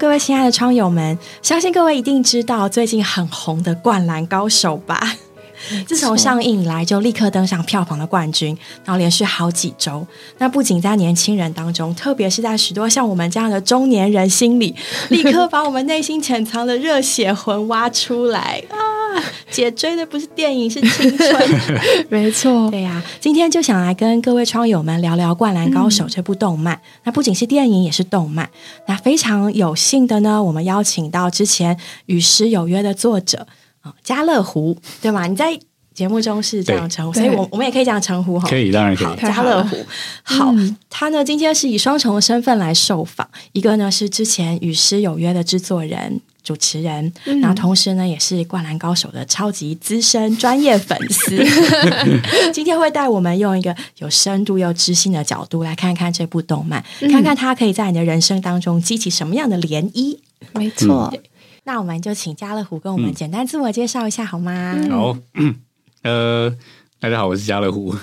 各位亲爱的窗友们，相信各位一定知道最近很红的《灌篮高手》吧？自从上映以来，就立刻登上票房的冠军，然后连续好几周。那不仅在年轻人当中，特别是在许多像我们这样的中年人心里，立刻把我们内心潜藏的热血魂挖出来啊！姐追的不是电影，是青春。没错，对呀，今天就想来跟各位窗友们聊聊《灌篮高手》这部动漫。那不仅是电影，也是动漫。那非常有幸的呢，我们邀请到之前《与诗有约》的作者啊，家乐湖，对吗？你在节目中是这样称呼，所以我我们也可以这样称呼哈。可以，当然可以。家乐湖，好，他呢今天是以双重的身份来受访，一个呢是之前《与诗有约》的制作人。主持人，然后同时呢，也是《灌篮高手》的超级资深专业粉丝。今天会带我们用一个有深度又知性的角度来看看这部动漫，看看它可以在你的人生当中激起什么样的涟漪。没错，那我们就请家乐虎跟我们简单自我介绍一下好吗？好，呃，大家好，我是家乐虎，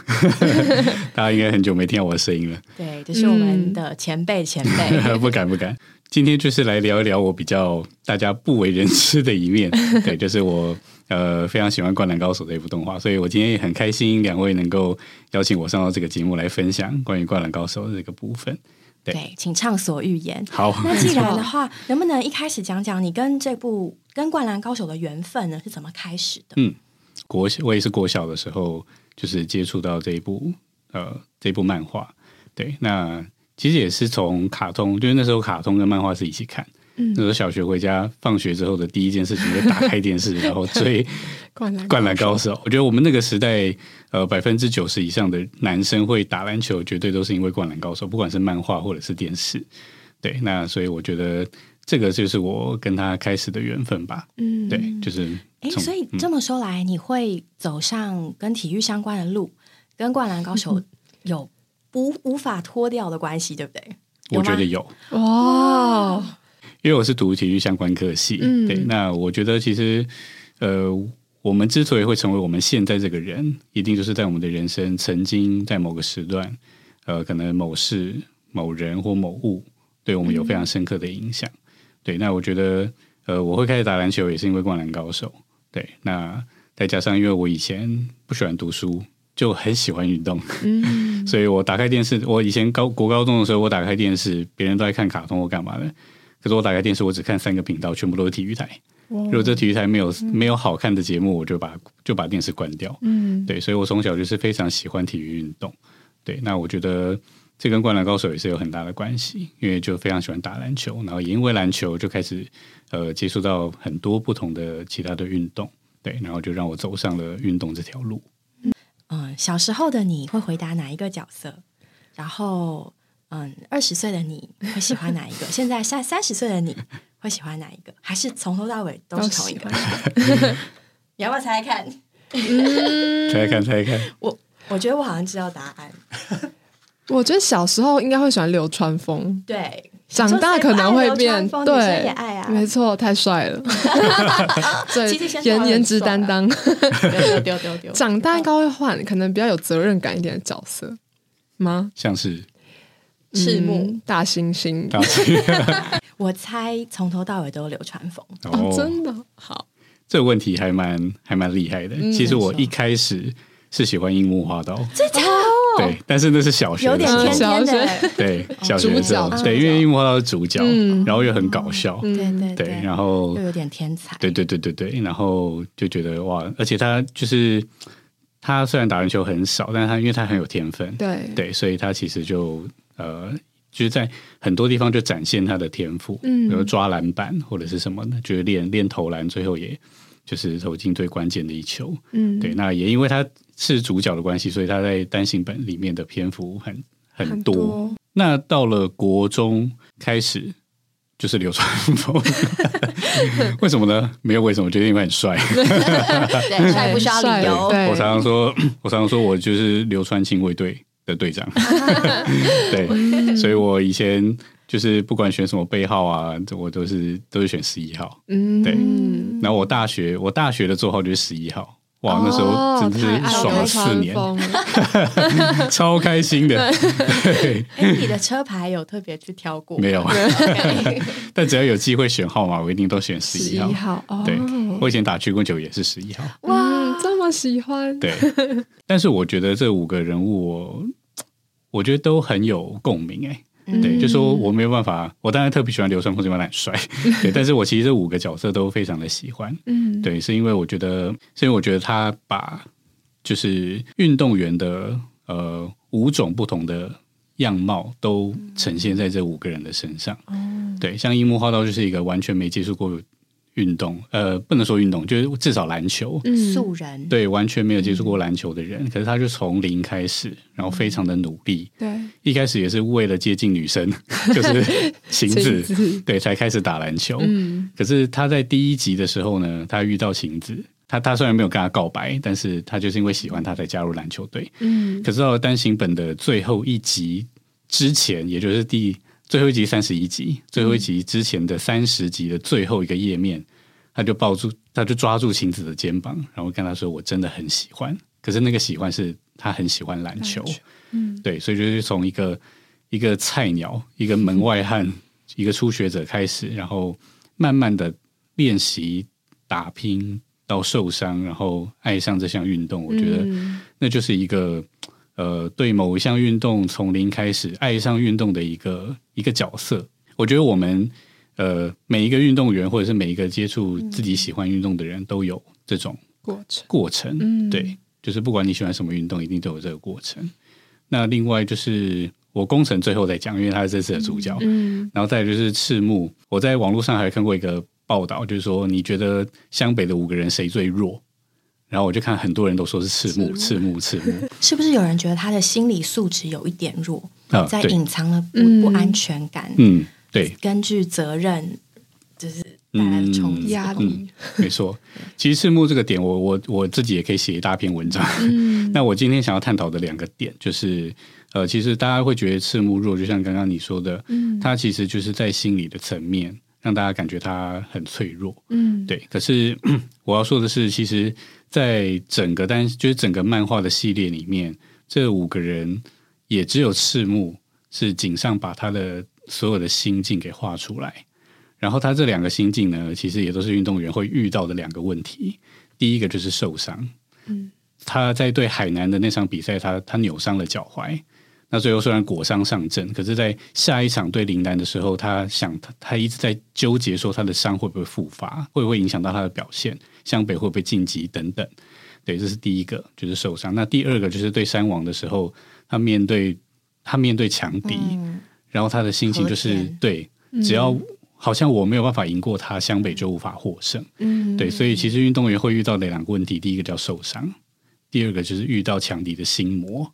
大家应该很久没听到我的声音了。对，这是我们的前辈前辈，不 敢不敢。今天就是来聊一聊我比较大家不为人知的一面，对，就是我呃非常喜欢《灌篮高手》这一部动画，所以我今天也很开心两位能够邀请我上到这个节目来分享关于《灌篮高手》的这个部分。对，请畅所欲言。好，那既然的话，能不能一开始讲讲你跟这部跟《灌篮高手》的缘分呢？是怎么开始的？嗯，国我也是国小的时候就是接触到这一部呃这部漫画，对，那。其实也是从卡通，就是那时候卡通跟漫画是一起看。那时候小学回家放学之后的第一件事情，就打开电视，然后追 《灌篮高手》。我觉得我们那个时代，呃，百分之九十以上的男生会打篮球，绝对都是因为《灌篮高手》，不管是漫画或者是电视。对，那所以我觉得这个就是我跟他开始的缘分吧。嗯，对，就是。哎，所以这么说来，你会走上跟体育相关的路，跟《灌篮高手 》有？无无法脱掉的关系，对不对？我觉得有哇，因为我是读体育相关科系，对。那我觉得其实，呃，我们之所以会成为我们现在这个人，一定就是在我们的人生曾经在某个时段，呃，可能某事、某人或某物对我们有非常深刻的影响。对，那我觉得，呃，我会开始打篮球也是因为灌篮高手。对，那再加上因为我以前不喜欢读书。就很喜欢运动，嗯，所以我打开电视。我以前高国高中的时候，我打开电视，别人都在看卡通或干嘛的。可是我打开电视，我只看三个频道，全部都是体育台。如果这体育台没有没有好看的节目，我就把就把电视关掉。嗯，对，所以我从小就是非常喜欢体育运动。对，那我觉得这跟灌篮高手也是有很大的关系，因为就非常喜欢打篮球，然后也因为篮球就开始呃接触到很多不同的其他的运动。对，然后就让我走上了运动这条路。嗯，小时候的你会回答哪一个角色？然后，嗯，二十岁的你会喜欢哪一个？现在三三十岁的你会喜欢哪一个？还是从头到尾都是同一个？你要不要猜猜看？猜看 猜看。我我觉得我好像知道答案。我觉得小时候应该会喜欢流川枫。对。长大可能会变，对，没错，太帅了，对，颜颜值担当，丢丢丢丢。长大应该会换，可能比较有责任感一点的角色吗？像是。赤木。大猩猩，我猜从头到尾都流川枫，哦，真的？好。这个问题还蛮还蛮厉害的。其实我一开始是喜欢樱木花道，真的。对，但是那是小学，有点天天的。对，小学的时候，对，因为樱木花道是主角，然后又很搞笑，对对对，然后又有点天才，对对对对对，然后就觉得哇，而且他就是他虽然打篮球很少，但是他因为他很有天分，对。对，所以他其实就呃，就是在很多地方就展现他的天赋，嗯，比如抓篮板或者是什么的，就是练练投篮，最后也就是投进最关键的一球，嗯，对，那也因为他。是主角的关系，所以他在单行本里面的篇幅很很多。那到了国中开始就是流川枫，为什么呢？没有为什么，觉得因为很帅，帅不需要理由。我常常说，我常常说我就是流川亲卫队的队长。对，所以我以前就是不管选什么背号啊，我都是都是选十一号。嗯，对。然后我大学我大学的座号就是十一号。哇，那时候真的是爽了四年，超开心的。哎，你的车牌有特别去挑过？没有，但只要有机会选号码，我一定都选十一号。对，我以前打曲棍球也是十一号。哇，这么喜欢？对，但是我觉得这五个人物，我我觉得都很有共鸣。哎。对，就说我没有办法，我当然特别喜欢流川枫，因为他很帅。对，但是我其实这五个角色都非常的喜欢。嗯，对，是因为我觉得，是因为我觉得他把就是运动员的呃五种不同的样貌都呈现在这五个人的身上。哦，对，像樱木花道就是一个完全没接触过。运动，呃，不能说运动，就是至少篮球，素人，对，完全没有接触过篮球的人，可是他就从零开始，然后非常的努力，对，一开始也是为了接近女生，就是晴子，对，才开始打篮球。嗯，可是他在第一集的时候呢，他遇到晴子，他他虽然没有跟他告白，但是他就是因为喜欢他才加入篮球队。嗯，可是到了单行本的最后一集之前，也就是第。最后一集三十一集，最后一集之前的三十集的最后一个页面，他就抱住，他就抓住晴子的肩膀，然后跟他说：“我真的很喜欢。”可是那个喜欢是他很喜欢篮球，嗯，对，所以就是从一个一个菜鸟、一个门外汉、一个初学者开始，然后慢慢的练习打拼到受伤，然后爱上这项运动。我觉得那就是一个。呃，对某一项运动从零开始爱上运动的一个一个角色，我觉得我们呃每一个运动员或者是每一个接触自己喜欢运动的人都有这种过程。过程，对，就是不管你喜欢什么运动，一定都有这个过程。那另外就是我工程最后再讲，因为他是这次的主角，嗯，然后再就是赤木，我在网络上还看过一个报道，就是说你觉得湘北的五个人谁最弱？然后我就看很多人都说是赤木，赤木，赤木，是不是有人觉得他的心理素质有一点弱，在隐藏了不不安全感？嗯，对，根据责任就是带来的冲击。压力，没错。其实赤木这个点，我我我自己也可以写一大篇文章。那我今天想要探讨的两个点，就是呃，其实大家会觉得赤木弱，就像刚刚你说的，嗯，他其实就是在心理的层面让大家感觉他很脆弱，嗯，对。可是 我要说的是，其实。在整个单就是整个漫画的系列里面，这五个人也只有赤木是井上把他的所有的心境给画出来。然后他这两个心境呢，其实也都是运动员会遇到的两个问题。第一个就是受伤，嗯，他在对海南的那场比赛，他他扭伤了脚踝。那最后虽然果伤上阵，可是，在下一场对林丹的时候，他想他他一直在纠结，说他的伤会不会复发，会不会影响到他的表现，湘北会不会晋级等等。对，这是第一个，就是受伤。那第二个就是对山王的时候，他面对他面对强敌，然后他的心情就是对，只要好像我没有办法赢过他，湘北就无法获胜。嗯，对，所以其实运动员会遇到的两个问题，第一个叫受伤，第二个就是遇到强敌的心魔。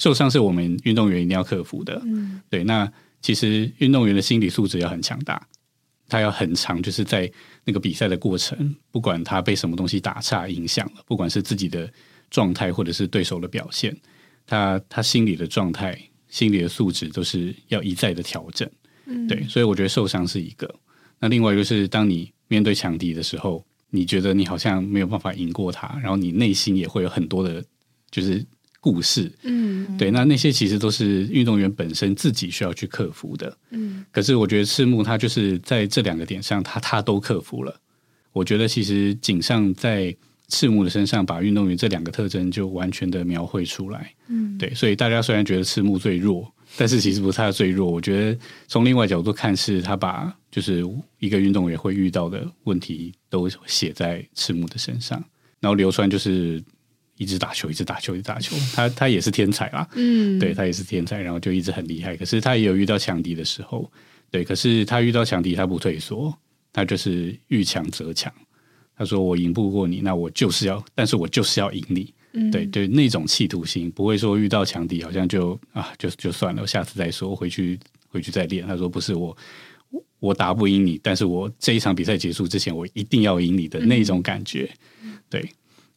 受伤是我们运动员一定要克服的，嗯，对。那其实运动员的心理素质要很强大，他要很长，就是在那个比赛的过程，不管他被什么东西打岔影响了，不管是自己的状态或者是对手的表现，他他心理的状态、心理的素质都是要一再的调整，嗯，对。所以我觉得受伤是一个。那另外就是当你面对强敌的时候，你觉得你好像没有办法赢过他，然后你内心也会有很多的，就是。故事，嗯，对，那那些其实都是运动员本身自己需要去克服的，嗯。可是我觉得赤木他就是在这两个点上，他他都克服了。我觉得其实井上在赤木的身上把运动员这两个特征就完全的描绘出来，嗯，对。所以大家虽然觉得赤木最弱，但是其实不是他最弱。我觉得从另外角度看，是他把就是一个运动员会遇到的问题都写在赤木的身上，然后流川就是。一直打球，一直打球，一直打球。他他也是天才啦，嗯，对他也是天才，然后就一直很厉害。可是他也有遇到强敌的时候，对。可是他遇到强敌，他不退缩，他就是遇强则强。他说：“我赢不过你，那我就是要，但是我就是要赢你。”对对，那种企图心，不会说遇到强敌好像就啊，就就算了，下次再说，回去回去再练。他说：“不是我，我打不赢你，但是我这一场比赛结束之前，我一定要赢你的那种感觉。”对。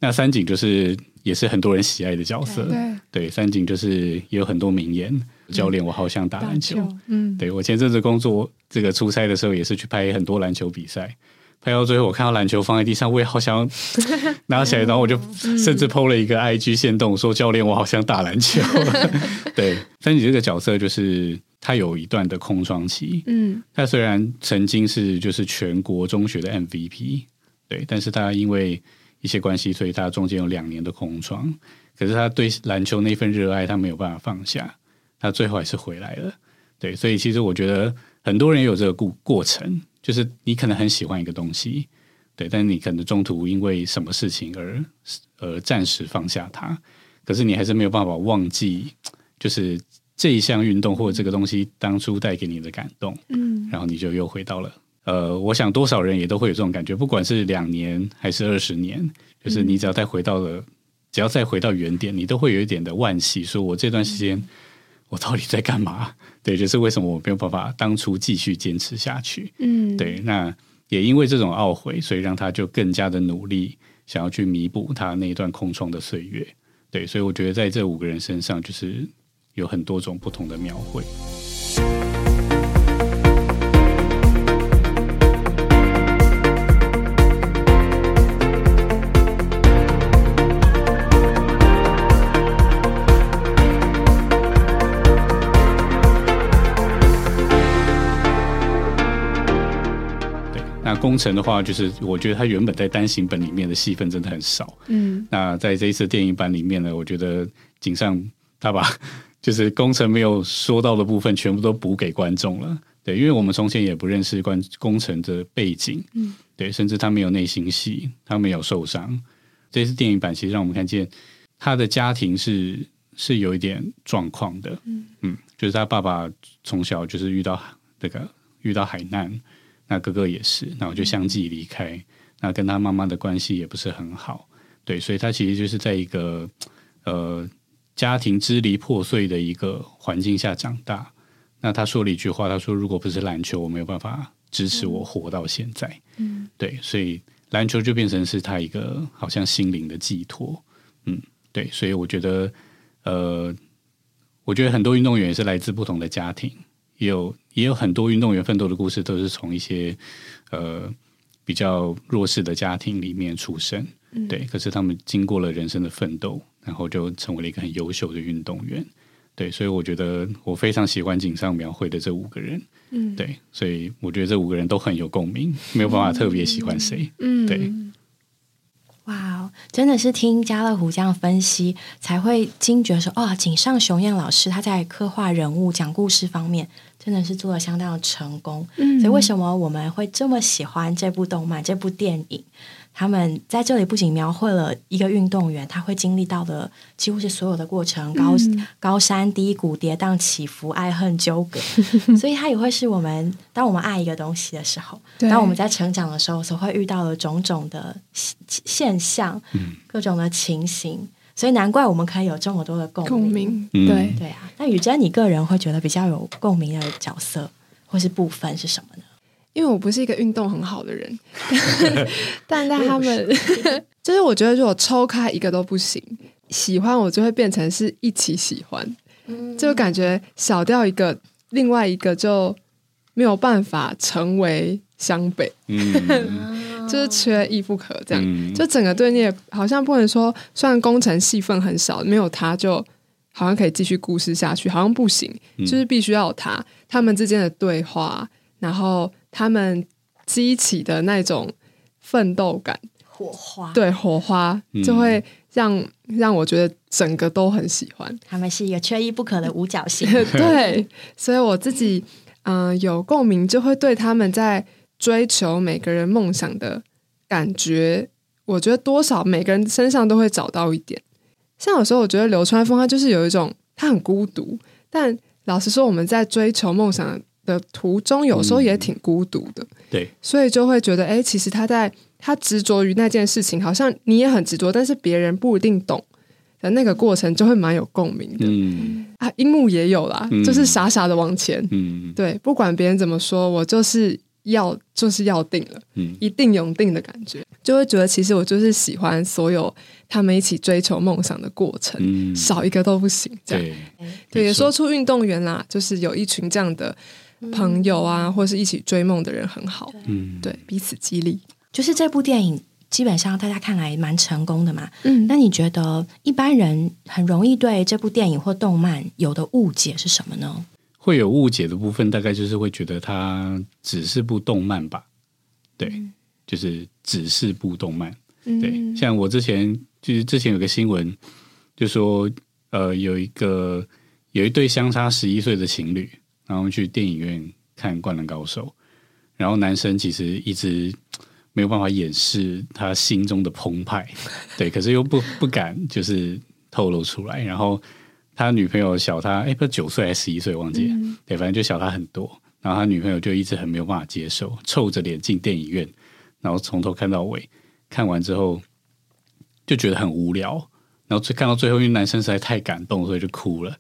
那三井就是。也是很多人喜爱的角色，对三井就是也有很多名言。教练，我好想打篮球。嗯，对我前阵子工作这个出差的时候，也是去拍很多篮球比赛。拍到最后，我看到篮球放在地上，我也好想 拿起来，然后我就甚至 PO 了一个 IG 线动，说教练，我好想打篮球。对，三井这个角色就是他有一段的空窗期，嗯，他虽然曾经是就是全国中学的 MVP，对，但是他因为一些关系，所以他中间有两年的空窗。可是他对篮球那份热爱，他没有办法放下，他最后还是回来了。对，所以其实我觉得很多人有这个过过程。就是你可能很喜欢一个东西，对，但是你可能中途因为什么事情而而暂时放下它，可是你还是没有办法忘记，就是这一项运动或者这个东西当初带给你的感动，嗯，然后你就又回到了，呃，我想多少人也都会有这种感觉，不管是两年还是二十年，就是你只要再回到了，只要再回到原点，你都会有一点的惋惜，说我这段时间我到底在干嘛？对，就是为什么我没有办法当初继续坚持下去？嗯，对，那也因为这种懊悔，所以让他就更加的努力，想要去弥补他那一段空窗的岁月。对，所以我觉得在这五个人身上，就是有很多种不同的描绘。工程的话，就是我觉得他原本在单行本里面的戏份真的很少。嗯，那在这一次电影版里面呢，我觉得井上他把 就是工程没有说到的部分全部都补给观众了。对，因为我们从前也不认识关工程的背景，嗯，对，甚至他没有内心戏，他没有受伤。这次电影版其实让我们看见他的家庭是是有一点状况的。嗯嗯，就是他爸爸从小就是遇到这个遇到海难。那哥哥也是，那我就相继离开。那跟他妈妈的关系也不是很好，对，所以他其实就是在一个呃家庭支离破碎的一个环境下长大。那他说了一句话，他说：“如果不是篮球，我没有办法支持我活到现在。”嗯，对，所以篮球就变成是他一个好像心灵的寄托。嗯，对，所以我觉得，呃，我觉得很多运动员是来自不同的家庭。也有也有很多运动员奋斗的故事，都是从一些呃比较弱势的家庭里面出生，对。可是他们经过了人生的奋斗，然后就成为了一个很优秀的运动员，对。所以我觉得我非常喜欢井上描绘的这五个人，嗯，对。所以我觉得这五个人都很有共鸣，没有办法特别喜欢谁，嗯，对。哇，真的是听家乐福这样分析，才会惊觉说，哦，井上雄彦老师他在刻画人物、讲故事方面。真的是做的相当的成功，所以为什么我们会这么喜欢这部动漫、这部电影？他们在这里不仅描绘了一个运动员他会经历到的几乎是所有的过程，高高山低谷、跌宕起伏、爱恨纠葛，所以他也会是我们当我们爱一个东西的时候，当我们在成长的时候所会遇到的种种的现象，各种的情形。所以难怪我们可以有这么多的共鸣，对对啊。那雨珍，你个人会觉得比较有共鸣的角色或是部分是什么呢？因为我不是一个运动很好的人，但但他们 就是我觉得如果抽开一个都不行，喜欢我就会变成是一起喜欢，就感觉少掉一个，另外一个就没有办法成为湘北。就是缺一不可，这样。就整个队列好像不能说，虽然工程戏份很少，没有他就好像可以继续故事下去，好像不行，就是必须要有他，他们之间的对话，然后他们激起的那种奋斗感，火花，对火花就会让让我觉得整个都很喜欢。他们是一个缺一不可的五角星，对，所以我自己嗯有共鸣，就会对他们在。追求每个人梦想的感觉，我觉得多少每个人身上都会找到一点。像有时候我觉得流川枫他就是有一种他很孤独，但老实说我们在追求梦想的途中，有时候也挺孤独的。对，所以就会觉得，哎，其实他在他执着于那件事情，好像你也很执着，但是别人不一定懂的那个过程，就会蛮有共鸣的。嗯啊，樱木也有啦，就是傻傻的往前。嗯，对，不管别人怎么说，我就是。要就是要定了，嗯，一定永定的感觉，就会觉得其实我就是喜欢所有他们一起追求梦想的过程，少一个都不行。这样，对，也说出运动员啦，就是有一群这样的朋友啊，或是一起追梦的人很好。嗯，对，彼此激励。就是这部电影基本上大家看来蛮成功的嘛。嗯那你觉得一般人很容易对这部电影或动漫有的误解是什么呢？会有误解的部分，大概就是会觉得它只是部动漫吧，对，就是只是部动漫。对，嗯像我之前就是之前有个新闻，就说呃有一个有一对相差十一岁的情侣，然后去电影院看《灌篮高手》，然后男生其实一直没有办法掩饰他心中的澎湃，对，可是又不不敢就是透露出来，然后他女朋友小他哎不九岁还是十一岁忘记了，对，反正就小他很多，然后他女朋友就一直很没有办法接受，臭着脸进电影院，然后从头看到尾。看完之后就觉得很无聊，然后最看到最后，因为男生实在太感动，所以就哭了。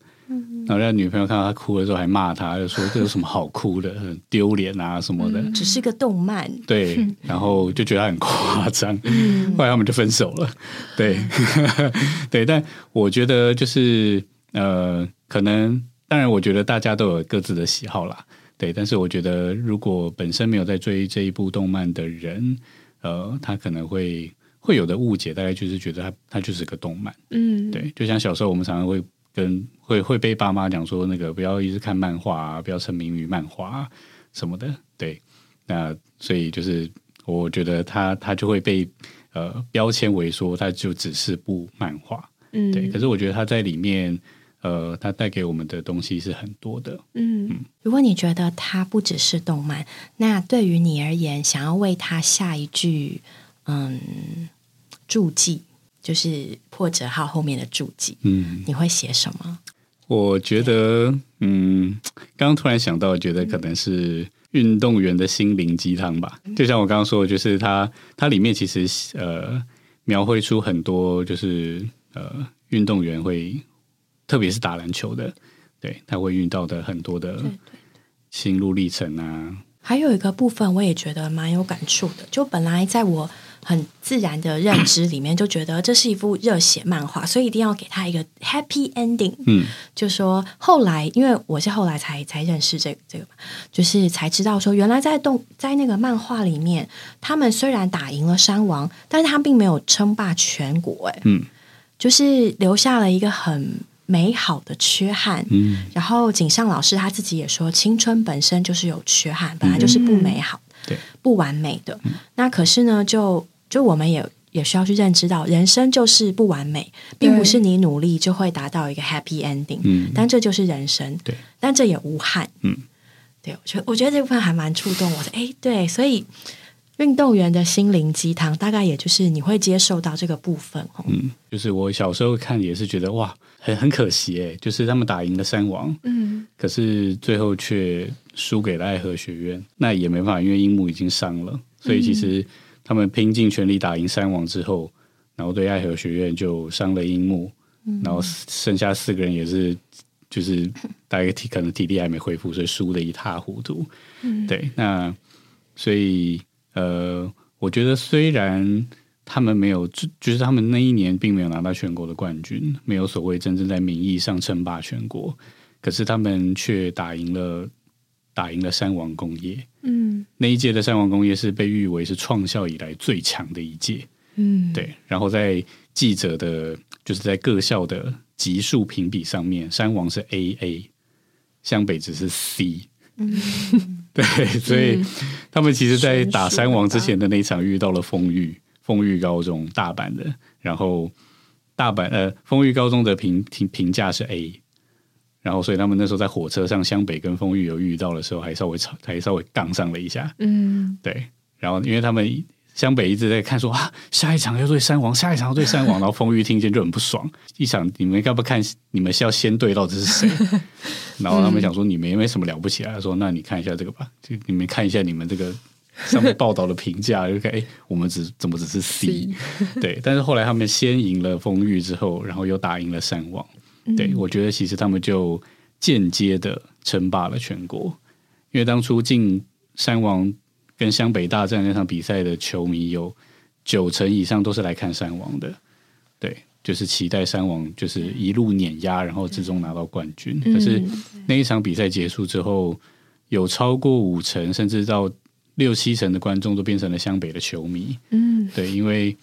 然后让女朋友看到他哭的时候，还骂他，就说这有什么好哭的，很丢脸啊什么的。只是个动漫，对，然后就觉得很夸张，后来他们就分手了。对，对，但我觉得就是呃，可能当然，我觉得大家都有各自的喜好啦。对，但是我觉得如果本身没有在追这一部动漫的人，呃，他可能会会有的误解，大概就是觉得它它就是个动漫。嗯，对，就像小时候我们常常会跟会会被爸妈讲说，那个不要一直看漫画啊，不要沉迷于漫画、啊、什么的。对，那所以就是我觉得他他就会被呃标签为说，他就只是部漫画。嗯，对，可是我觉得他在里面。呃，它带给我们的东西是很多的。嗯，如果你觉得它不只是动漫，那对于你而言，想要为它下一句嗯注记，就是破折号后面的注记，嗯，你会写什么？我觉得，嗯，刚刚突然想到，觉得可能是运动员的心灵鸡汤吧。就像我刚刚说的，就是它它里面其实呃描绘出很多，就是呃运动员会。特别是打篮球的，对他会遇到的很多的心路历程啊。还有一个部分，我也觉得蛮有感触的。就本来在我很自然的认知里面，就觉得这是一部热血漫画，所以一定要给他一个 happy ending。嗯，就说后来，因为我是后来才才认识这个这个，就是才知道说，原来在动在那个漫画里面，他们虽然打赢了山王，但是他并没有称霸全国。哎，嗯，就是留下了一个很。美好的缺憾，嗯，然后井上老师他自己也说，青春本身就是有缺憾，本来就是不美好、对，不完美的。那可是呢，就就我们也也需要去认知到，人生就是不完美，并不是你努力就会达到一个 happy ending，嗯，但这就是人生，对，但这也无憾，嗯，对，我觉得我觉得这部分还蛮触动我的，哎，对，所以。运动员的心灵鸡汤，大概也就是你会接受到这个部分哦。嗯，就是我小时候看也是觉得哇，很很可惜哎，就是他们打赢了三王，嗯，可是最后却输给了爱河学院，那也没办法，因为樱木已经伤了，所以其实他们拼尽全力打赢三王之后，然后对爱河学院就伤了樱木，然后剩下四个人也是就是大概体可能体力还没恢复，所以输的一塌糊涂。嗯，对，那所以。呃，我觉得虽然他们没有，就就是他们那一年并没有拿到全国的冠军，没有所谓真正在名义上称霸全国，可是他们却打赢了，打赢了三王工业。嗯，那一届的山王工业是被誉为是创校以来最强的一届。嗯，对。然后在记者的，就是在各校的级数评比上面，山王是 A A，湘北只是 C。嗯，对，所以他们其实，在打山王之前的那一场遇到了丰裕，丰裕高中大阪的，然后大阪呃，丰裕高中的评评评价是 A，然后所以他们那时候在火车上，湘北跟丰裕有遇到的时候，还稍微吵，还稍微杠上了一下，嗯，对，然后因为他们。湘北一直在看说啊，下一场要对山王，下一场要对山王，然后丰裕听见就很不爽。一场你们要不看？你们是要先对到底是谁？然后他们想说你们也没什么了不起啊，说那你看一下这个吧，就你们看一下你们这个上面报道的评价，就看哎，我们只怎么只是 C？对，但是后来他们先赢了丰裕之后，然后又打赢了山王。对我觉得其实他们就间接的称霸了全国，因为当初进山王。跟湘北大战那场比赛的球迷有九成以上都是来看山王的，对，就是期待山王就是一路碾压，然后最终拿到冠军。可是那一场比赛结束之后，有超过五成甚至到六七成的观众都变成了湘北的球迷。嗯，对，因为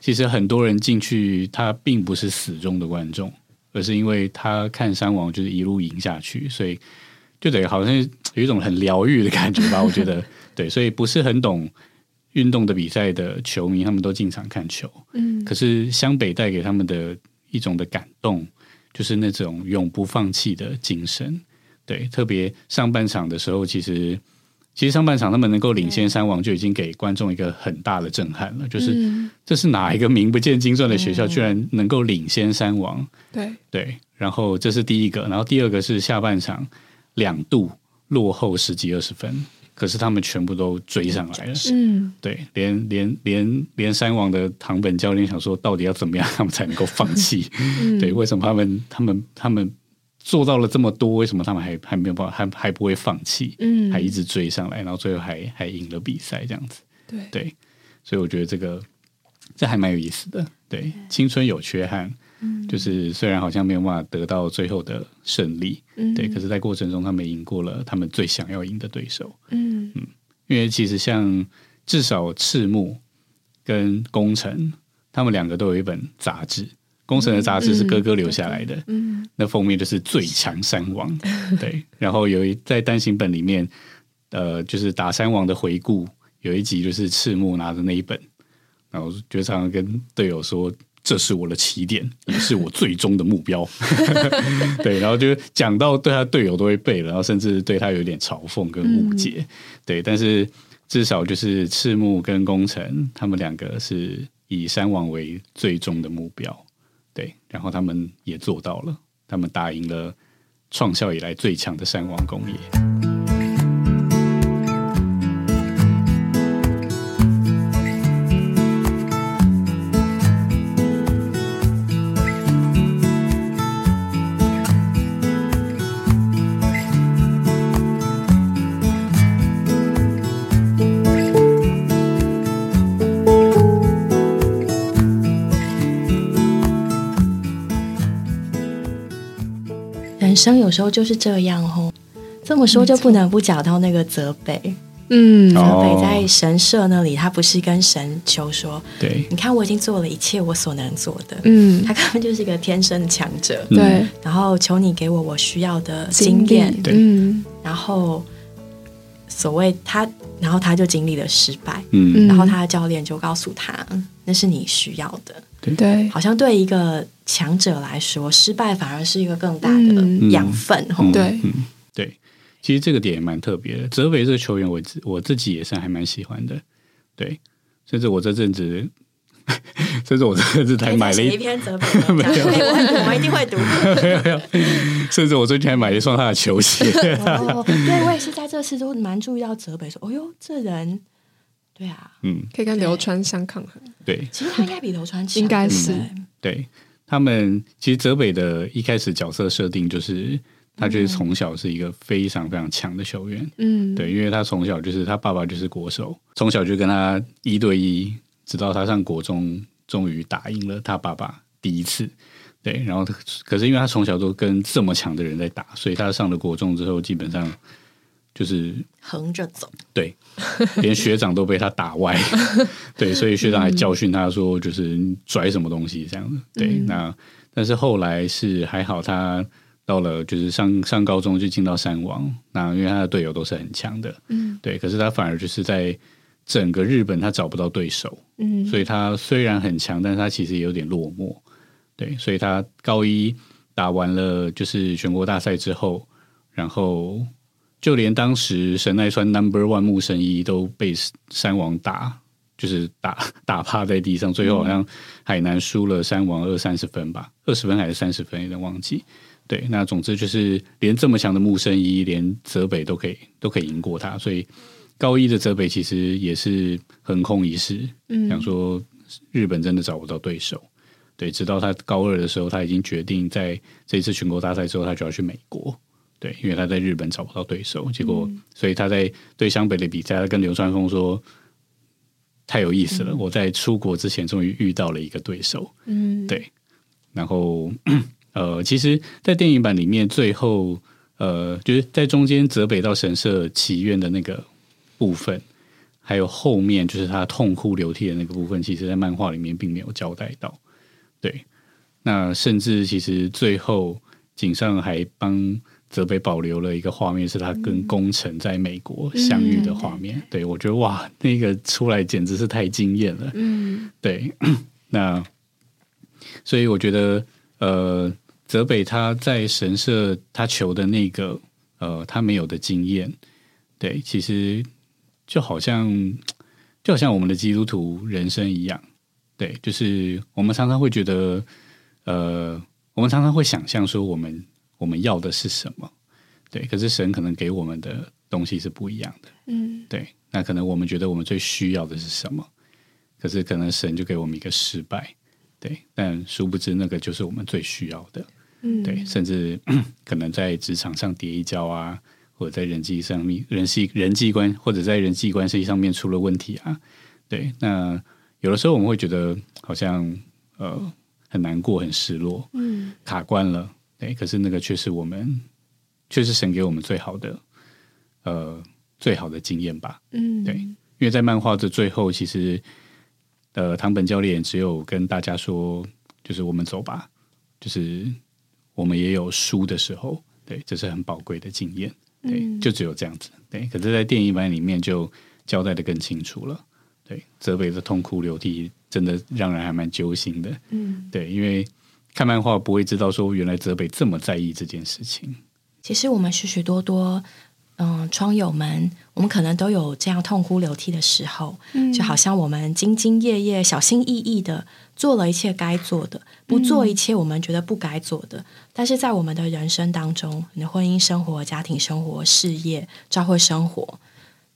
其实很多人进去，他并不是死忠的观众，而是因为他看山王就是一路赢下去，所以就等于好像有一种很疗愈的感觉吧。我觉得，对，所以不是很懂运动的比赛的球迷，他们都进场看球。嗯，可是湘北带给他们的一种的感动，就是那种永不放弃的精神。对，特别上半场的时候，其实其实上半场他们能够领先三王，就已经给观众一个很大的震撼了。就是、嗯这是哪一个名不见经传的学校，居然能够领先三王？对，对，然后这是第一个，然后第二个是下半场两度落后十几二十分，可是他们全部都追上来了。嗯，对，连连连连山王的堂本教练想说，到底要怎么样他们才能够放弃？嗯对，为什么他们他们他们做到了这么多，为什么他们还还没有办法，还还不会放弃？嗯，还一直追上来，然后最后还还赢了比赛，这样子。对，对，所以我觉得这个这还蛮有意思的。对，青春有缺憾，嗯就是虽然好像没有办法得到最后的胜利，嗯对，可是在过程中他们赢过了他们最想要赢的对手。嗯因为其实像至少赤木跟宫城，他们两个都有一本杂志。宫城的杂志是哥哥留下来的，嗯那封面就是最强山王，对。然后有一在单行本里面，呃，就是打山王的回顾，有一集就是赤木拿着那一本，然后就常常跟队友说。这是我的起点，也是我最终的目标。对，然后就讲到对他队友都会背了，然后甚至对他有点嘲讽跟误解。对，但是至少就是赤木跟工程他们两个是以山王为最终的目标。对，然后他们也做到了，他们打赢了创校以来最强的山王工业。有时候就是这样哦。这么说就不能不讲到那个泽北，嗯。泽哦。北在神社那里，他不是跟神求说对：“你看，我已经做了一切我所能做的。”嗯，他根本就是一个天生的强者，嗯。对，然后求你给我我需要的经验，对。嗯然后所谓他，然后他就经历了失败，嗯，然后他的教练就告诉他，嗯那是你需要的。对，好像对一个强者来说，失败反而是一个更大的嗯养分。对嗯，对。其实这个点也蛮特别的。泽北这个球员我自，我自己也是还蛮喜欢的。对，甚至我这阵子，甚至我这阵子还买了一，一篇泽北的文章，没有哎我会读，我一定会读。甚至我最近还买了一双他的球鞋。哦，对我也是在这次都蛮注意到泽北说，哦哟，这人，对啊，嗯，可以跟流川相抗衡。对，其实他应该比流川强，应该是。对？他们，其实泽北的一开始角色设定就是，他就是从小是一个非常非常强的球员。嗯，对，因为他从小就是他爸爸就是国手，从小就跟他一对一，直到他上国中，终于打赢了他爸爸第一次。对，然后可是因为他从小都跟这么强的人在打，所以他上了国中之后，基本上就是横着走，对，连学长都被他打歪。对，所以学长还教训他说，就是拽什么东西这样子。对，那但是后来是还好，他到了就是上上高中就进到山王，那因为他的队友都是很强的，嗯对，可是他反而就是在整个日本他找不到对手，嗯，所以他虽然很强，但是他其实也有点落寞。对，所以他高一打完了就是全国大赛之后，然后就连当时神奈川 Number One 木神一都被山王打，就是打 打趴在地上，最后好像海南输了山王二三十分吧，二十分还是三十分，有点忘记。对，那总之就是连这么强的木生一，连泽北都可以都可以赢过他，所以高一的泽北其实也是横空一世，嗯想说日本真的找不到对手。对，直到他高二的时候，他已经决定在这一次全国大赛之后，他就要去美国。对，因为他在日本找不到对手，结果、所以他在对湘北的比赛，他跟流川枫说：“太有意思了，我在出国之前终于遇到了一个对手。”嗯，对，然后呃，其实，在电影版里面，最后呃，就是在中间泽北到神社祈愿的那个部分，还有后面就是他痛哭流涕的那个部分，其实在漫画里面并没有交代到。对，那甚至其实最后井上还帮泽北保留了一个画面，是他跟工程在美国相遇的画面。对我觉得哇，那个出来简直是太惊艳了。嗯，对，那所以我觉得呃。泽北他在神社他求的那个呃他没有的经验，对，其实就好像就好像我们的基督徒人生一样，对，就是我们常常会觉得呃，我们常常会想象说我们我们要的是什么，对，可是神可能给我们的东西是不一样的，嗯，对，那可能我们觉得我们最需要的是什么，可是可能神就给我们一个失败。对，但殊不知那个就是我们最需要的，嗯，对，甚至 可能在职场上跌一跤啊，或者在人际上面、人际人际关或者在人际关系上面出了问题啊，对，那有的时候我们会觉得好像呃很难过、很失落，嗯，卡关了，对，可是那个却是我们，却是神给我们最好的，呃，最好的经验吧，嗯，对，因为在漫画的最后，其实。呃，唐本教练只有跟大家说，就是我们走吧，就是我们也有输的时候，对，这是很宝贵的经验，对，就只有这样子，对。可是，在电影版里面就交代的更清楚了，对，泽北的痛哭流涕，真的让人还蛮揪心的，嗯，对，因为看漫画不会知道说，原来泽北这么在意这件事情。其实我们许许多多。嗯，窗友们，我们可能都有这样痛哭流涕的时候，就好像我们兢兢业业、小心翼翼的做了一切该做的，不做一切我们觉得不该做的。但是在我们的人生当中，你的婚姻生活、家庭生活、事业、教会生活，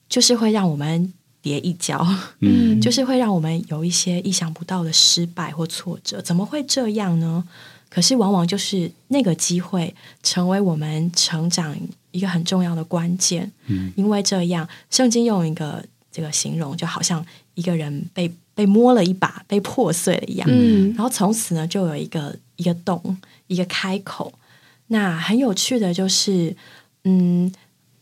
就是会让我们跌一跤，嗯，就是会让我们有一些意想不到的失败或挫折。怎么会这样呢？可是往往就是那个机会，成为我们成长。一个很重要的关键，嗯，因为这样，圣经用一个这个形容，就好像一个人被被摸了一把，被破碎了一样，嗯，然后从此呢，就有一个一个洞，一个开口。那很有趣的就是，嗯，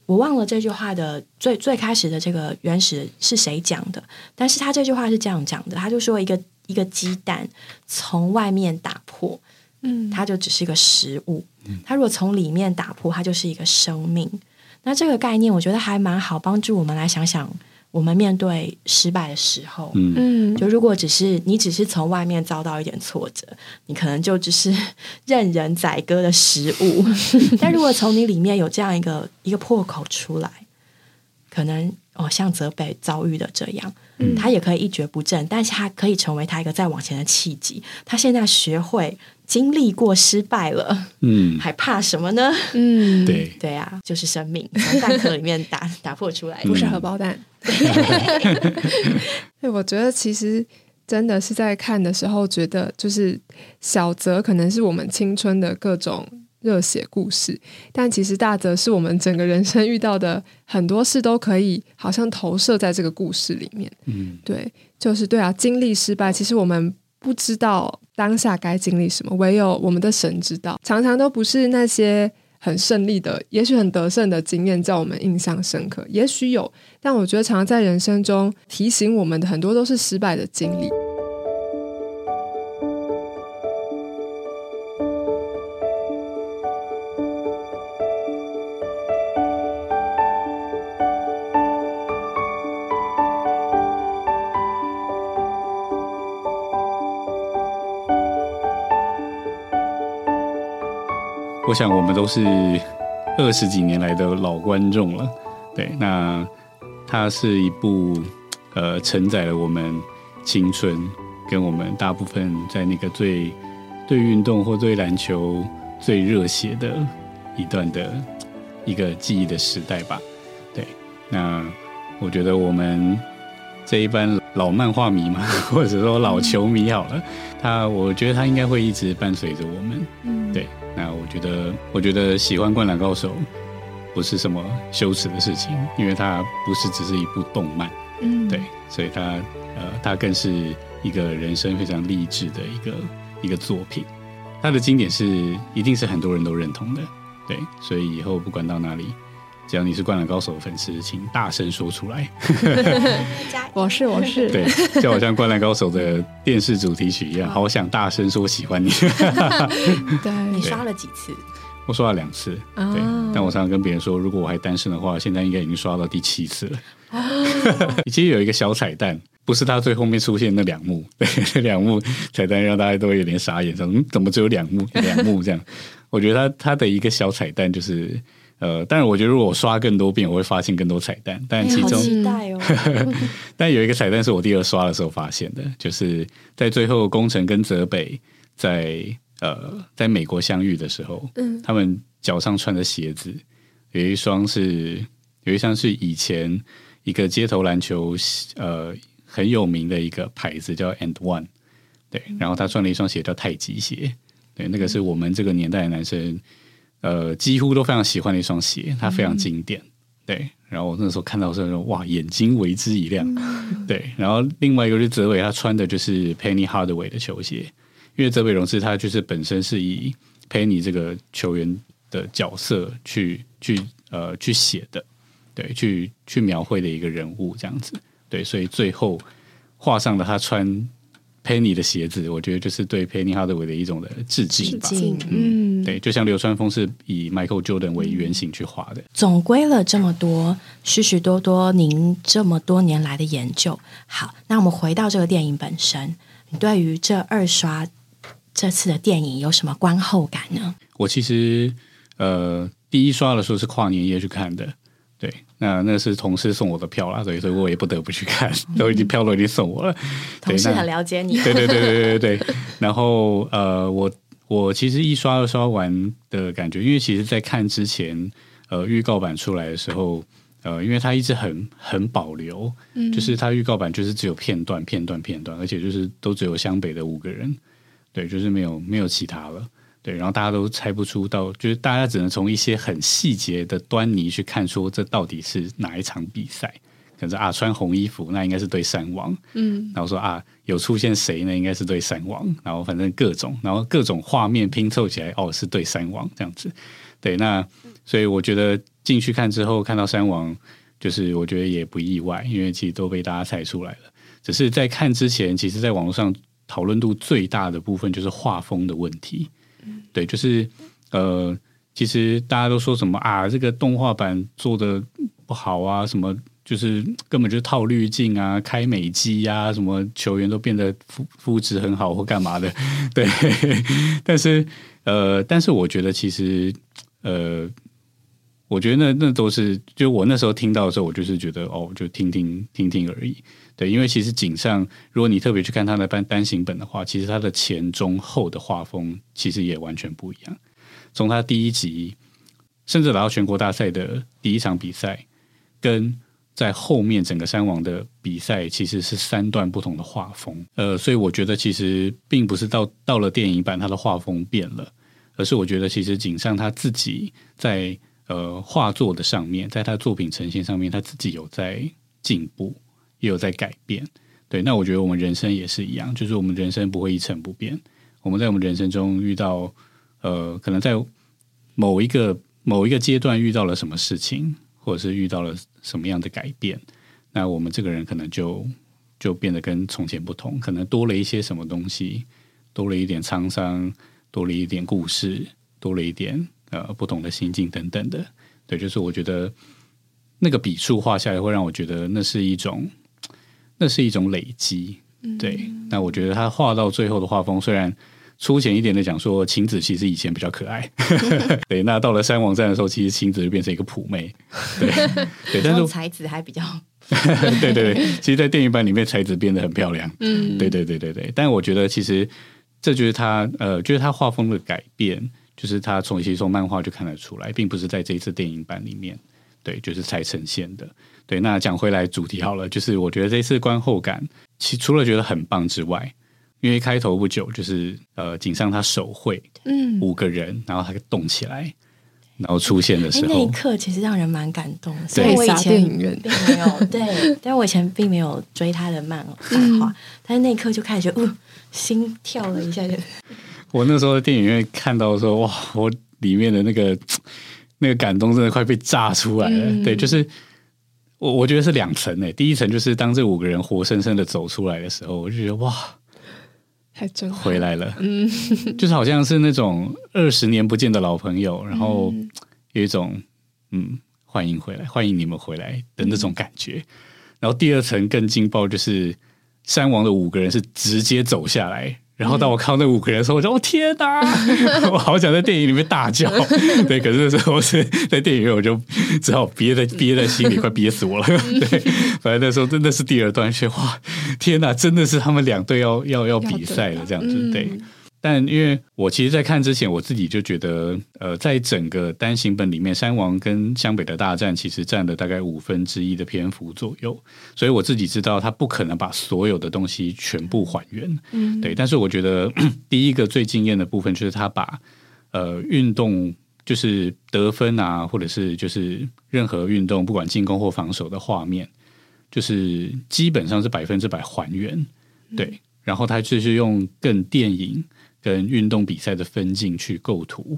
我忘了这句话的最最开始的这个原始是谁讲的，但是他这句话是这样讲的，他就说一个一个鸡蛋从外面打破。嗯，它就只是一个食物。它如果从里面打破，它就是一个生命。那这个概念，我觉得还蛮好，帮助我们来想想，我们面对失败的时候，嗯，就如果只是你只是从外面遭到一点挫折，你可能就只是 任人宰割的食物。但如果从你里面有这样一个一个破口出来，可能哦，像泽北遭遇的这样，嗯，他也可以一蹶不振，但是他可以成为他一个再往前的契机。他现在学会。经历过失败了，嗯，还怕什么呢？嗯，对对啊，就是生命从蛋壳里面打 打破出来，不是荷包蛋。对，我觉得其实真的是在看的时候，觉得就是小泽可能是我们青春的各种热血故事，但其实大则是我们整个人生遇到的很多事都可以好像投射在这个故事里面。嗯，对，就是对啊，经历失败，其实我们。不知道当下该经历什么，唯有我们的神知道。常常都不是那些很胜利的，也许很得胜的经验叫我们印象深刻，也许有，但我觉得常常在人生中提醒我们的很多都是失败的经历。我想我们都是二十几年来的老观众了，对，那它是一部呃承载了我们青春跟我们大部分在那个最对运动或对篮球最热血的一段的一个记忆的时代吧，对，那我觉得我们这一班老漫画迷嘛，或者说老球迷好了，他我觉得他应该会一直伴随着我们，嗯，对。那我觉得，我觉得喜欢《灌篮高手》不是什么羞耻的事情，因为它不是只是一部动漫，嗯，对，所以它呃，它更是一个人生非常励志的一个一个作品。它的经典是一定是很多人都认同的，对，所以以后不管到哪里，只要你是灌篮高手的粉丝，请大声说出来。我是我是，对，就好像灌篮高手的电视主题曲一样，好想大声说喜欢你。对，你刷了几次？我刷了两次，对，但我常常跟别人说，如果我还单身的话，现在应该已经刷到第七次了。其实有一个小彩蛋，不是他最后面出现那两幕，对，那两幕彩蛋让大家都有点傻眼，说嗯，怎么只有两幕两幕这样？我觉得他他的一个小彩蛋就是，呃，但是我觉得如果我刷更多遍，我会发现更多彩蛋。但其中，期待哦。但有一个彩蛋是我第二刷的时候发现的，就是在最后工程跟泽北在。呃，在美国相遇的时候，嗯，他们脚上穿的鞋子有一双是有一双是以前一个街头篮球呃很有名的一个牌子叫 And One，对，然后他穿了一双鞋叫太极鞋，对，那个是我们这个年代的男生呃几乎都非常喜欢的一双鞋，它非常经典，对，然后我那时候看到的时候哇眼睛为之一亮，对，然后另外一个是泽伟他穿的就是 Penny Hardaway 的球鞋。因为泽伟荣是他就是本身是以 Penny 这个球员的角色去去呃去写的，对，去去描绘的一个人物这样子，对，所以最后画上了他穿佩尼的鞋子，我觉得就是对佩尼哈德韦的一种的致敬吧。嗯，对，就像流川枫是以 Michael Jordan 为原型去画的。总归了这么多许许多多您这么多年来的研究，好，那我们回到这个电影本身，你对于这二刷。这次的电影有什么观后感呢？我其实呃，第一刷的时候是跨年夜去看的，对，那那是同事送我的票啦，所以所以我也不得不去看，都已经票都已经送我了。同事很了解你，对对对对对对。然后呃，我我其实一刷二刷完的感觉，因为其实，在看之前，呃，预告版出来的时候，呃，因为它一直很很保留，嗯，就是它预告版就是只有片段片段片段，而且就是都只有湘北的五个人。对，就是没有没有其他了。对，然后大家都猜不出到，就是大家只能从一些很细节的端倪去看出这到底是哪一场比赛。可是啊，穿红衣服那应该是对山王，嗯，然后说啊，有出现谁呢？应该是对山王。然后反正各种，然后各种画面拼凑起来，哦，是对山王这样子。对，那所以我觉得进去看之后看到山王，就是我觉得也不意外，因为其实都被大家猜出来了。只是在看之前，其实在网络上。讨论度最大的部分就是画风的问题，对，就是呃，其实大家都说什么啊，这个动画版做的不好啊，什么就是根本就套滤镜啊，开美肌呀，什么球员都变得肤肤质很好或干嘛的，对，但是呃，但是我觉得其实呃。我觉得那那都是，就我那时候听到的时候，我就是觉得哦，就听听听听而已。对，因为其实井上，如果你特别去看他的单单行本的话，其实他的前中后的画风其实也完全不一样。从他第一集，甚至来到全国大赛的第一场比赛，跟在后面整个山王的比赛，其实是三段不同的画风。呃，所以我觉得其实并不是到到了电影版，他的画风变了，而是我觉得其实井上他自己在。呃，画作的上面，在他作品呈现上面，他自己有在进步，也有在改变。对，那我觉得我们人生也是一样，就是我们人生不会一成不变。我们在我们人生中遇到，呃，可能在某一个某一个阶段遇到了什么事情，或者是遇到了什么样的改变，那我们这个人可能就就变得跟从前不同，可能多了一些什么东西，多了一点沧桑，多了一点故事，多了一点。呃，不同的心境等等的，对，就是我觉得那个笔触画下来，会让我觉得那是一种，那是一种累积。对，那我觉得他画到最后的画风，虽然粗浅一点的讲说，晴子其实以前比较可爱，对，那到了三王站的时候，其实晴子就变成一个普妹，对，对，但是才子还比较，对对对，其实，在电影版里面，才子变得很漂亮，嗯，对对对对对，但我觉得其实这就是他，呃，就是他画风的改变。就是他从其实从漫画就看得出来，并不是在这一次电影版里面，对，就是才呈现的。对，那讲回来主题好了，就是我觉得这次观后感，其除了觉得很棒之外，因为开头不久就是呃井上他手绘，嗯，五个人，然后他动起来，然后出现的时候，那一刻其实让人蛮感动。所以我以前并没有对，但我以前并没有追他的漫漫画，但是那一刻就开始，呃，心跳了一下就。我那时候在电影院看到说哇，我里面的那个 那个感动，真的快被炸出来了。对，就是我我觉得是两层诶，第一层就是当这五个人活生生的走出来的时候，我就觉得哇，还真回来了，嗯，就是好像是那种二十年不见的老朋友，然后有一种嗯，欢迎回来，欢迎你们回来的那种感觉。然后第二层更劲爆，就是山王的五个人是直接走下来。然后当我看到那五个人的时候，我说：“我天哪！我好想在电影里面大叫。”对，可是那时候是在电影院，我就只好憋在 憋在心里，快憋死我了。对，反正那时候真的是第二段，是：“哇，天哪！真的是他们两队要要要比赛了，这样子。”对。但因为我其实，在看之前，我自己就觉得，呃，在整个单行本里面，山王跟湘北的大战其实占了大概五分之一的篇幅左右，所以我自己知道他不可能把所有的东西全部还原，嗯，对。但是我觉得 第一个最惊艳的部分就是他把呃运动，就是得分啊，或者是就是任何运动，不管进攻或防守的画面，就是基本上是百分之百还原，对。然后他就是用更电影。跟运动比赛的分镜去构图，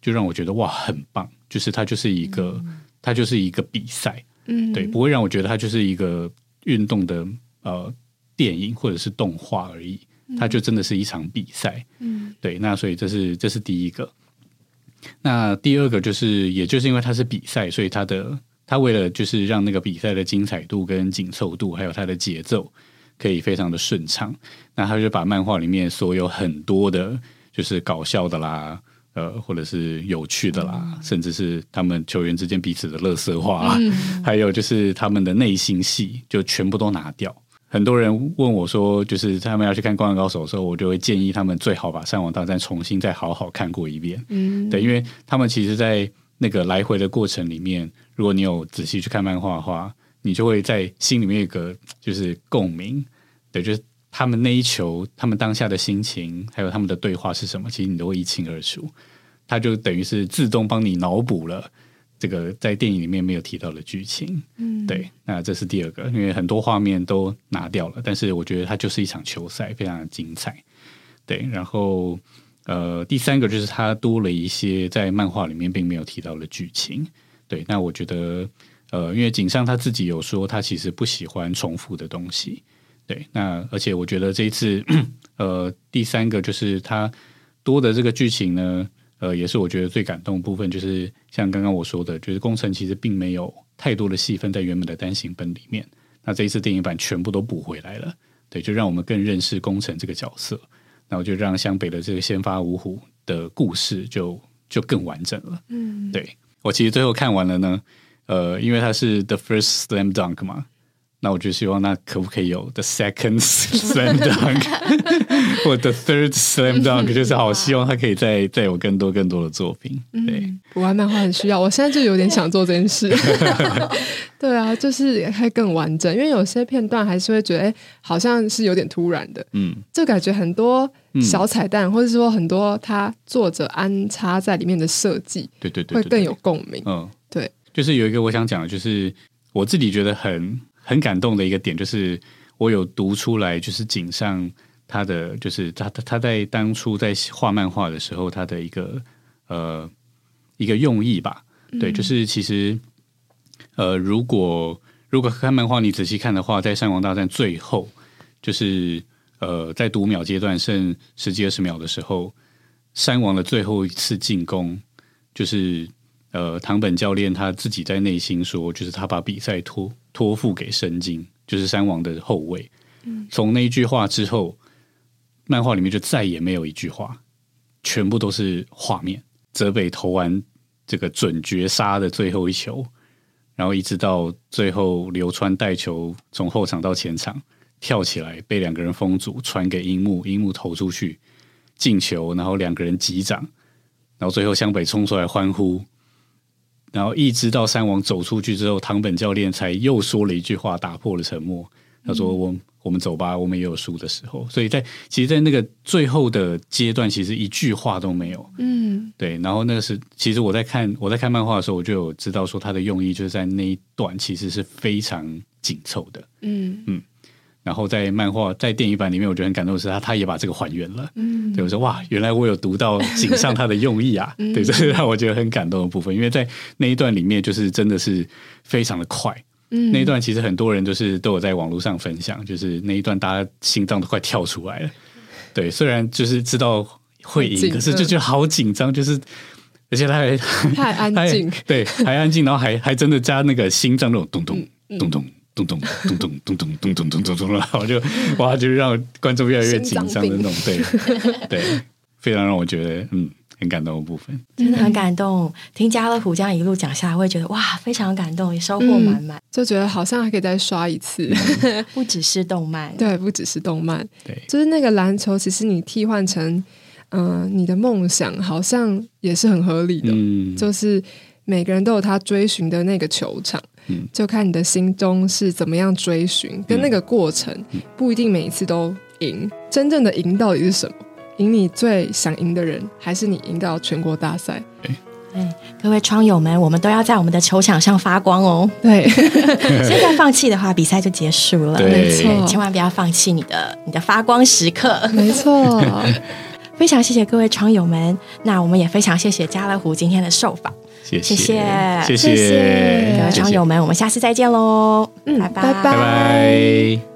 就让我觉得哇，很棒！就是它就是一个，它就是一个比赛，嗯，对，不会让我觉得它就是一个运动的呃电影或者是动画而已，它就真的是一场比赛，嗯，对。那所以这是这是第一个。那第二个就是，也就是因为它是比赛，所以它的它为了就是让那个比赛的精彩度跟紧凑度，还有它的节奏。可以非常的顺畅，那他就把漫画里面所有很多的，就是搞笑的啦，呃，或者是有趣的啦，甚至是他们球员之间彼此的乐色话，还有就是他们的内心戏，就全部都拿掉。很多人问我说，就是他们要去看《灌篮高手》的时候，我就会建议他们最好把《上网大战》重新再好好看过一遍。嗯，对，因为他们其实，在那个来回的过程里面，如果你有仔细去看漫画的话，你就会在心里面有个就是共鸣。对，就是他们那一球，他们当下的心情，还有他们的对话是什么，其实你都会一清二楚。他就等于是自动帮你脑补了这个在电影里面没有提到的剧情。嗯，对，那这是第二个，因为很多画面都拿掉了，但是我觉得它就是一场球赛，非常的精彩。对，然后呃，第三个就是它多了一些在漫画里面并没有提到的剧情。对，那我觉得呃，因为井上他自己有说，他其实不喜欢重复的东西。对，那而且我觉得这一次，呃，第三个就是它多的这个剧情呢，呃，也是我觉得最感动部分，就是像刚刚我说的，就是工程其实并没有太多的戏份在原本的单行本里面，那这一次电影版全部都补回来了，对，就让我们更认识工程这个角色，那我就让湘北的这个先发五虎的故事就就更完整了。嗯，对我其实最后看完了呢，呃，因为它是 The First Slam Dunk 嘛。那我就希望，那可不可以有 the second slam dunk 或 the third slam dunk？就是好希望他可以再再有更多更多的作品。对，玩漫画很需要，我现在就有点想做这件事。对啊，就是会更完整，因为有些片段还是会觉得，哎，好像是有点突然的。嗯，就感觉很多小彩蛋，或者说很多他作者安插在里面的设计，对对对，会更有共鸣。嗯，对，就是有一个我想讲的，就是我自己觉得很。很感动的一个点就是，我有读出来，就是井上他的，就是他他他在当初在画漫画的时候，他的一个呃一个用意吧。对，就是其实呃，如果如果看漫画你仔细看的话，在山王大战最后，就是呃在读秒阶段剩十几二十秒的时候，山王的最后一次进攻，就是呃唐本教练他自己在内心说，就是他把比赛托。托付给神经，就是山王的后卫。从那一句话之后，漫画里面就再也没有一句话，全部都是画面。泽北投完这个准绝杀的最后一球，然后一直到最后流川带球从后场到前场跳起来，被两个人封阻，传给樱木，樱木投出去进球，然后两个人击掌，然后最后湘北冲出来欢呼。然后一直到三王走出去之后，唐本教练才又说了一句话，打破了沉默。他说：“我我们走吧，我们也有输的时候。”所以在其实，在那个最后的阶段，其实一句话都没有。嗯，对。然后那个是，其实我在看我在看漫画的时候，我就有知道说他的用意就是在那一段其实是非常紧凑的。嗯嗯，然后在漫画在电影版里面，我觉得很感动的是他他也把这个还原了。嗯，对我说哇，原来我有读到井上他的用意啊，对，这是让我觉得很感动的部分。因为在那一段里面，就是真的是非常的快。嗯，那一段其实很多人就是都有在网络上分享，就是那一段大家心脏都快跳出来了。对，虽然就是知道会赢，可是就觉得好紧张，就是而且他还太安静，对，还安静，然后还还真的加那个心脏那种咚咚咚咚。咚咚咚咚咚咚咚咚咚咚咚，然后就哇，就是让观众越来越紧张的那种，对对，非常让我觉得嗯很感动的部分，真的很感动。听家乐福这样一路讲下来，会觉得哇，非常感动，也收获满满，就觉得好像还可以再刷一次，不只是动漫，对，不只是动漫，对，就是那个篮球，其实你替换成嗯你的梦想，好像也是很合理的，嗯，就是每个人都有他追寻的那个球场。就看你的心中是怎么样追寻，跟那个过程不一定每一次都赢。真正的赢到底是什么？赢你最想赢的人，还是你赢到全国大赛？哎，各位窗友们，我们都要在我们的球场上发光哦。对，现在放弃的话，比赛就结束了。没错，千万不要放弃你的你的发光时刻。没错，非常谢谢各位窗友们。那我们也非常谢谢家乐福今天的受访。谢谢，谢谢。各位场友们，我们下次再见喽！嗯，拜拜，拜拜。